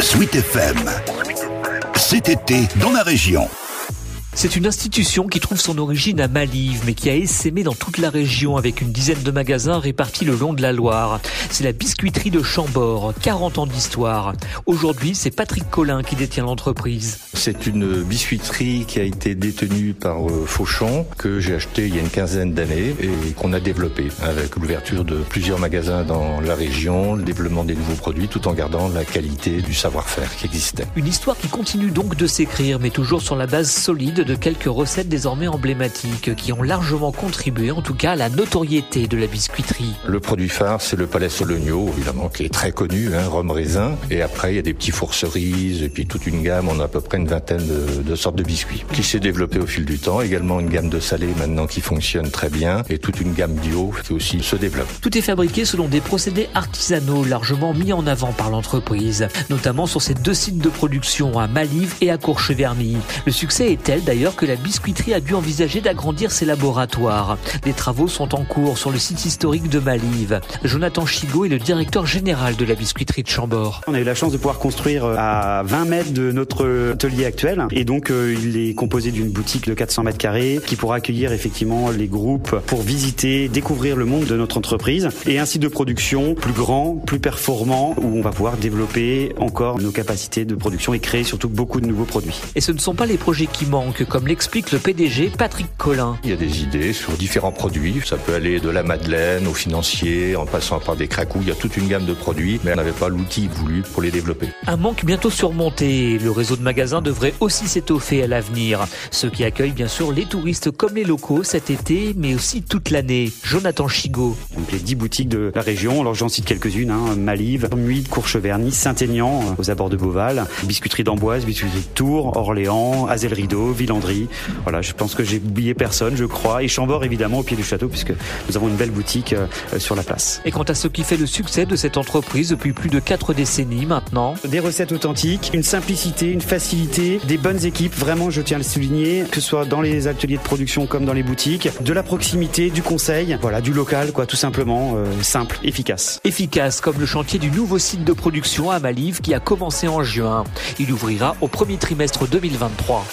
Sweet FM. Cet été, dans la région. C'est une institution qui trouve son origine à Malive, mais qui a essaimé dans toute la région avec une dizaine de magasins répartis le long de la Loire. C'est la biscuiterie de Chambord, 40 ans d'histoire. Aujourd'hui, c'est Patrick Collin qui détient l'entreprise. C'est une biscuiterie qui a été détenue par euh, Fauchon, que j'ai acheté il y a une quinzaine d'années et qu'on a développé avec l'ouverture de plusieurs magasins dans la région, le développement des nouveaux produits, tout en gardant la qualité du savoir-faire qui existait. Une histoire qui continue donc de s'écrire, mais toujours sur la base solide de quelques recettes désormais emblématiques qui ont largement contribué en tout cas à la notoriété de la biscuiterie. Le produit phare, c'est le palais Sologno, évidemment, qui est très connu, hein, rhum raisin. Et après, il y a des petits fours cerises et puis toute une gamme. On a à peu près une vingtaine de, de sortes de biscuits qui s'est développée au fil du temps. Également une gamme de salés maintenant qui fonctionne très bien et toute une gamme bio qui aussi se développe. Tout est fabriqué selon des procédés artisanaux largement mis en avant par l'entreprise, notamment sur ses deux sites de production à Malive et à Courcheverny. Le succès est tel d'ailleurs d'ailleurs que la biscuiterie a dû envisager d'agrandir ses laboratoires. Des travaux sont en cours sur le site historique de Malive. Jonathan Chigot est le directeur général de la biscuiterie de Chambord. On a eu la chance de pouvoir construire euh, à 20 mètres de notre atelier actuel et donc euh, il est composé d'une boutique de 400 mètres carrés qui pourra accueillir effectivement les groupes pour visiter, découvrir le monde de notre entreprise et un site de production plus grand, plus performant où on va pouvoir développer encore nos capacités de production et créer surtout beaucoup de nouveaux produits. Et ce ne sont pas les projets qui manquent comme l'explique le PDG Patrick Collin. Il y a des idées sur différents produits. Ça peut aller de la madeleine au financier, en passant par des cracous. Il y a toute une gamme de produits, mais on n'avait pas l'outil voulu pour les développer. Un manque bientôt surmonté. Le réseau de magasins devrait aussi s'étoffer à l'avenir. Ce qui accueille bien sûr les touristes comme les locaux cet été, mais aussi toute l'année. Jonathan Chigot. Donc les 10 boutiques de la région, alors j'en cite quelques-unes, hein. Malive, Muide, Courcheverny, Saint-Aignan, euh, aux abords de Beauval, Biscuiterie d'Amboise, Biscuiterie de Tours, Orléans, Azel Rideau, Villandry. Voilà, je pense que j'ai oublié personne, je crois. Et Chambord, évidemment, au pied du château, puisque nous avons une belle boutique euh, sur la place. Et quant à ce qui fait le succès de cette entreprise depuis plus de 4 décennies maintenant? Des recettes authentiques, une simplicité, une facilité, des bonnes équipes, vraiment, je tiens à le souligner, que ce soit dans les ateliers de production comme dans les boutiques, de la proximité, du conseil, voilà, du local, quoi, tout simplement, euh, simple, efficace. Efficace, comme le chantier du nouveau site de production à Malive qui a commencé en juin. Il ouvrira au premier trimestre 2023.